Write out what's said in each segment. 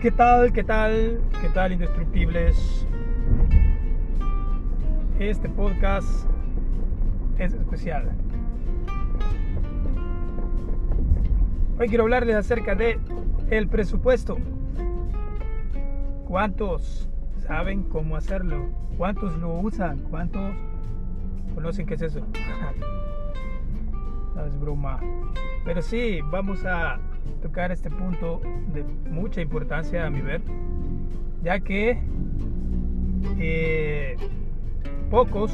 ¿Qué tal? ¿Qué tal? ¿Qué tal, indestructibles? Este podcast es especial. Hoy quiero hablarles acerca de el presupuesto. ¿Cuántos saben cómo hacerlo? ¿Cuántos lo usan? ¿Cuántos conocen qué es eso? no es broma. Pero sí, vamos a tocar este punto de mucha importancia a mi ver, ya que eh, pocos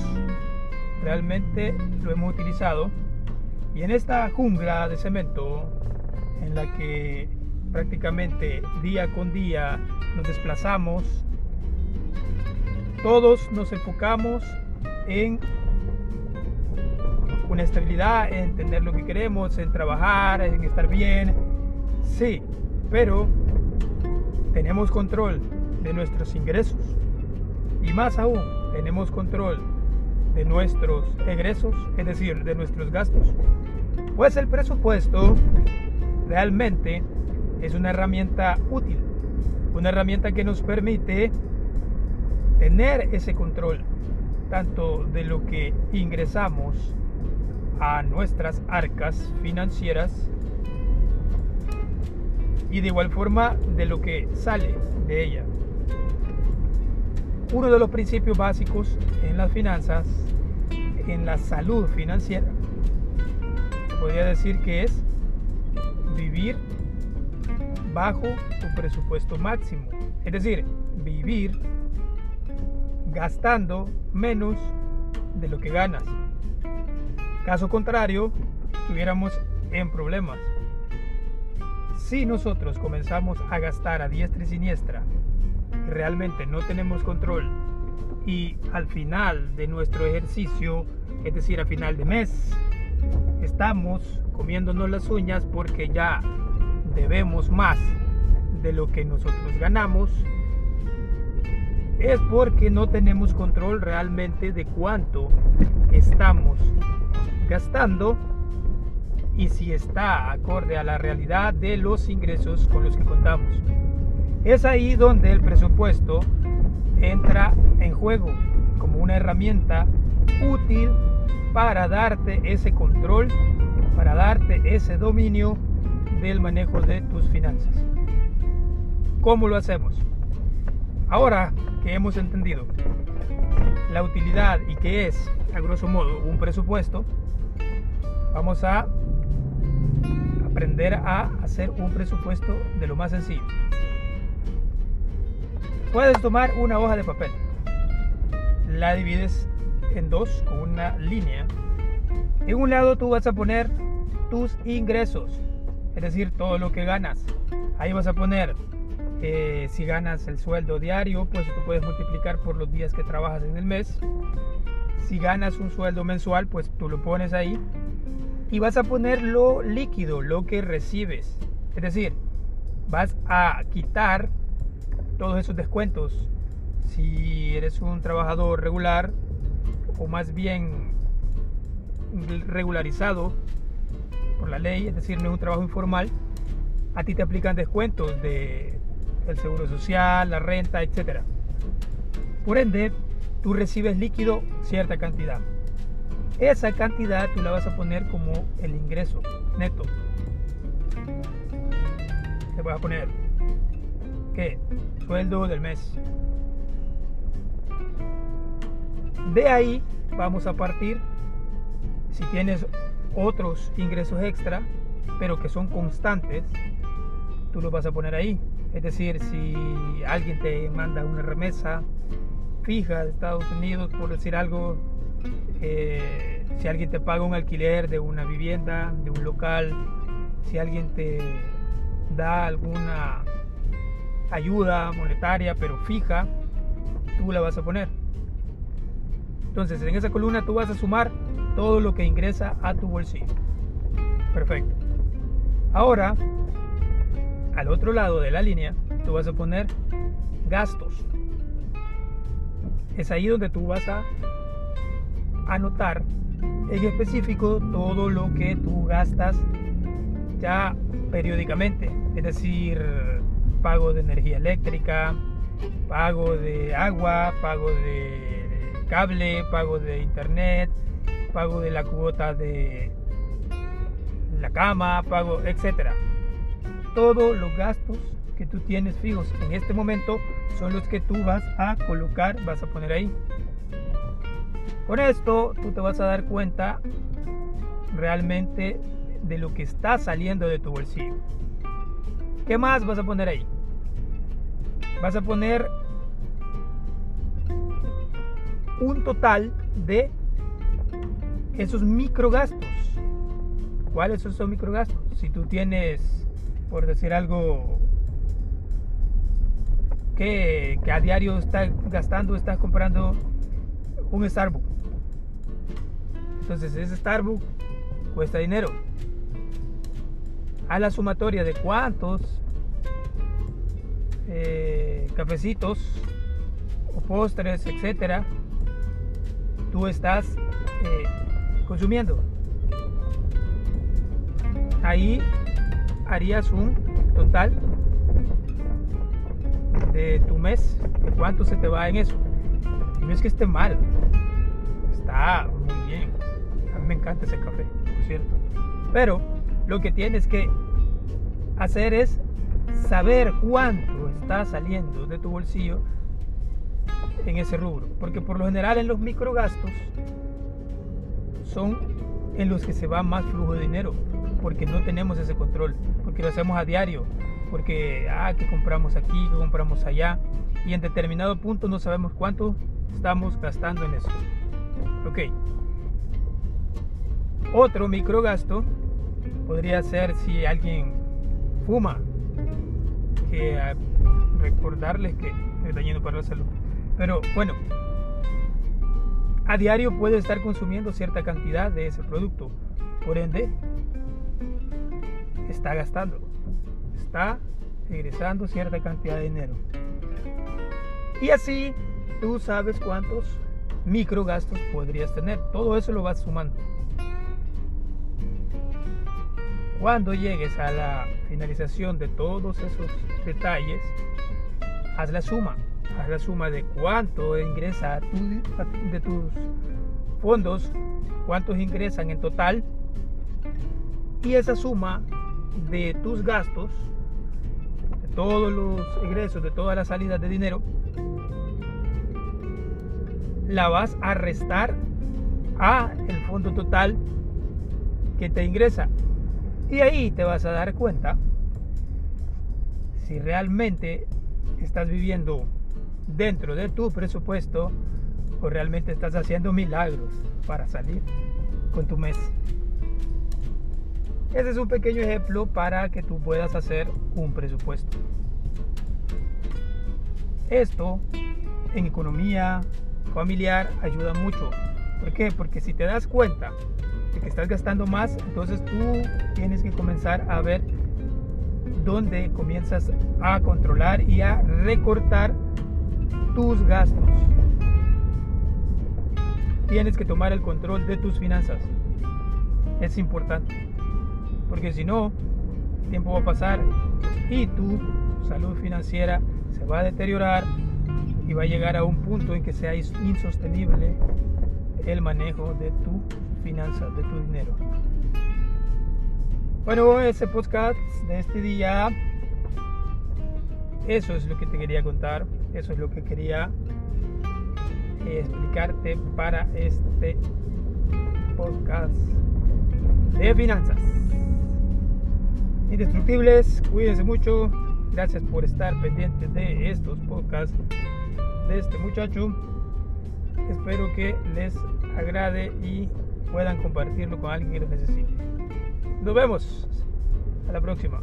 realmente lo hemos utilizado y en esta jungla de cemento en la que prácticamente día con día nos desplazamos, todos nos enfocamos en una estabilidad, en tener lo que queremos, en trabajar, en estar bien, Sí, pero tenemos control de nuestros ingresos y más aún tenemos control de nuestros egresos, es decir, de nuestros gastos. Pues el presupuesto realmente es una herramienta útil, una herramienta que nos permite tener ese control tanto de lo que ingresamos a nuestras arcas financieras y de igual forma de lo que sale de ella. Uno de los principios básicos en las finanzas, en la salud financiera, podría decir que es vivir bajo tu presupuesto máximo. Es decir, vivir gastando menos de lo que ganas. Caso contrario, estuviéramos en problemas si nosotros comenzamos a gastar a diestra y siniestra realmente no tenemos control y al final de nuestro ejercicio, es decir, a final de mes, estamos comiéndonos las uñas porque ya debemos más de lo que nosotros ganamos, es porque no tenemos control realmente de cuánto estamos gastando y si está acorde a la realidad de los ingresos con los que contamos. Es ahí donde el presupuesto entra en juego como una herramienta útil para darte ese control, para darte ese dominio del manejo de tus finanzas. ¿Cómo lo hacemos? Ahora que hemos entendido la utilidad y que es, a grosso modo, un presupuesto, vamos a aprender a hacer un presupuesto de lo más sencillo. Puedes tomar una hoja de papel, la divides en dos con una línea. En un lado tú vas a poner tus ingresos, es decir, todo lo que ganas. Ahí vas a poner, eh, si ganas el sueldo diario, pues tú puedes multiplicar por los días que trabajas en el mes. Si ganas un sueldo mensual, pues tú lo pones ahí y vas a poner lo líquido, lo que recibes. Es decir, vas a quitar todos esos descuentos. Si eres un trabajador regular o más bien regularizado por la ley, es decir, no es un trabajo informal, a ti te aplican descuentos de el seguro social, la renta, etc. Por ende, tú recibes líquido cierta cantidad. Esa cantidad tú la vas a poner como el ingreso neto. Te voy a poner ¿qué? Sueldo del mes. De ahí vamos a partir si tienes otros ingresos extra, pero que son constantes, tú los vas a poner ahí. Es decir, si alguien te manda una remesa fija de Estados Unidos, por decir algo, eh, si alguien te paga un alquiler de una vivienda, de un local, si alguien te da alguna ayuda monetaria pero fija, tú la vas a poner. Entonces en esa columna tú vas a sumar todo lo que ingresa a tu bolsillo. Perfecto. Ahora, al otro lado de la línea, tú vas a poner gastos. Es ahí donde tú vas a anotar en específico todo lo que tú gastas ya periódicamente. Es decir, pago de energía eléctrica, pago de agua, pago de cable, pago de internet, pago de la cuota de la cama, pago, etcétera. Todos los gastos que tú tienes fijos en este momento son los que tú vas a colocar, vas a poner ahí. Con esto tú te vas a dar cuenta realmente de lo que está saliendo de tu bolsillo. ¿Qué más vas a poner ahí? Vas a poner un total de esos microgastos. ¿Cuáles son esos microgastos? Si tú tienes, por decir algo, que, que a diario estás gastando, estás comprando un Starbucks. Entonces ese Starbucks cuesta dinero. A la sumatoria de cuántos eh, cafecitos o postres, etcétera, tú estás eh, consumiendo. Ahí harías un total de tu mes, de cuánto se te va en eso. Y no es que esté mal, está muy bien. Me encanta ese café, por cierto. Pero lo que tienes que hacer es saber cuánto está saliendo de tu bolsillo en ese rubro. Porque por lo general en los microgastos son en los que se va más flujo de dinero. Porque no tenemos ese control. Porque lo hacemos a diario. Porque, ah, que compramos aquí, que compramos allá. Y en determinado punto no sabemos cuánto estamos gastando en eso. Ok. Otro microgasto podría ser si alguien fuma, recordarles que es dañino para la salud. Pero bueno, a diario puede estar consumiendo cierta cantidad de ese producto. Por ende, está gastando, está egresando cierta cantidad de dinero. Y así tú sabes cuántos microgastos podrías tener. Todo eso lo vas sumando. Cuando llegues a la finalización de todos esos detalles, haz la suma. Haz la suma de cuánto ingresa de tus fondos, cuántos ingresan en total, y esa suma de tus gastos, de todos los ingresos, de todas las salidas de dinero, la vas a restar a el fondo total que te ingresa y ahí te vas a dar cuenta si realmente estás viviendo dentro de tu presupuesto o realmente estás haciendo milagros para salir con tu mes. Ese es un pequeño ejemplo para que tú puedas hacer un presupuesto. Esto en economía familiar ayuda mucho. ¿Por qué? Porque si te das cuenta que estás gastando más, entonces tú tienes que comenzar a ver dónde comienzas a controlar y a recortar tus gastos. Tienes que tomar el control de tus finanzas. Es importante. Porque si no, el tiempo va a pasar y tu salud financiera se va a deteriorar y va a llegar a un punto en que sea insostenible el manejo de tu finanzas, de tu dinero. Bueno, ese podcast de este día, eso es lo que te quería contar, eso es lo que quería eh, explicarte para este podcast de finanzas. Indestructibles, cuídense mucho, gracias por estar pendientes de estos podcasts de este muchacho. Espero que les agrade y puedan compartirlo con alguien que lo necesite. Nos vemos. A la próxima.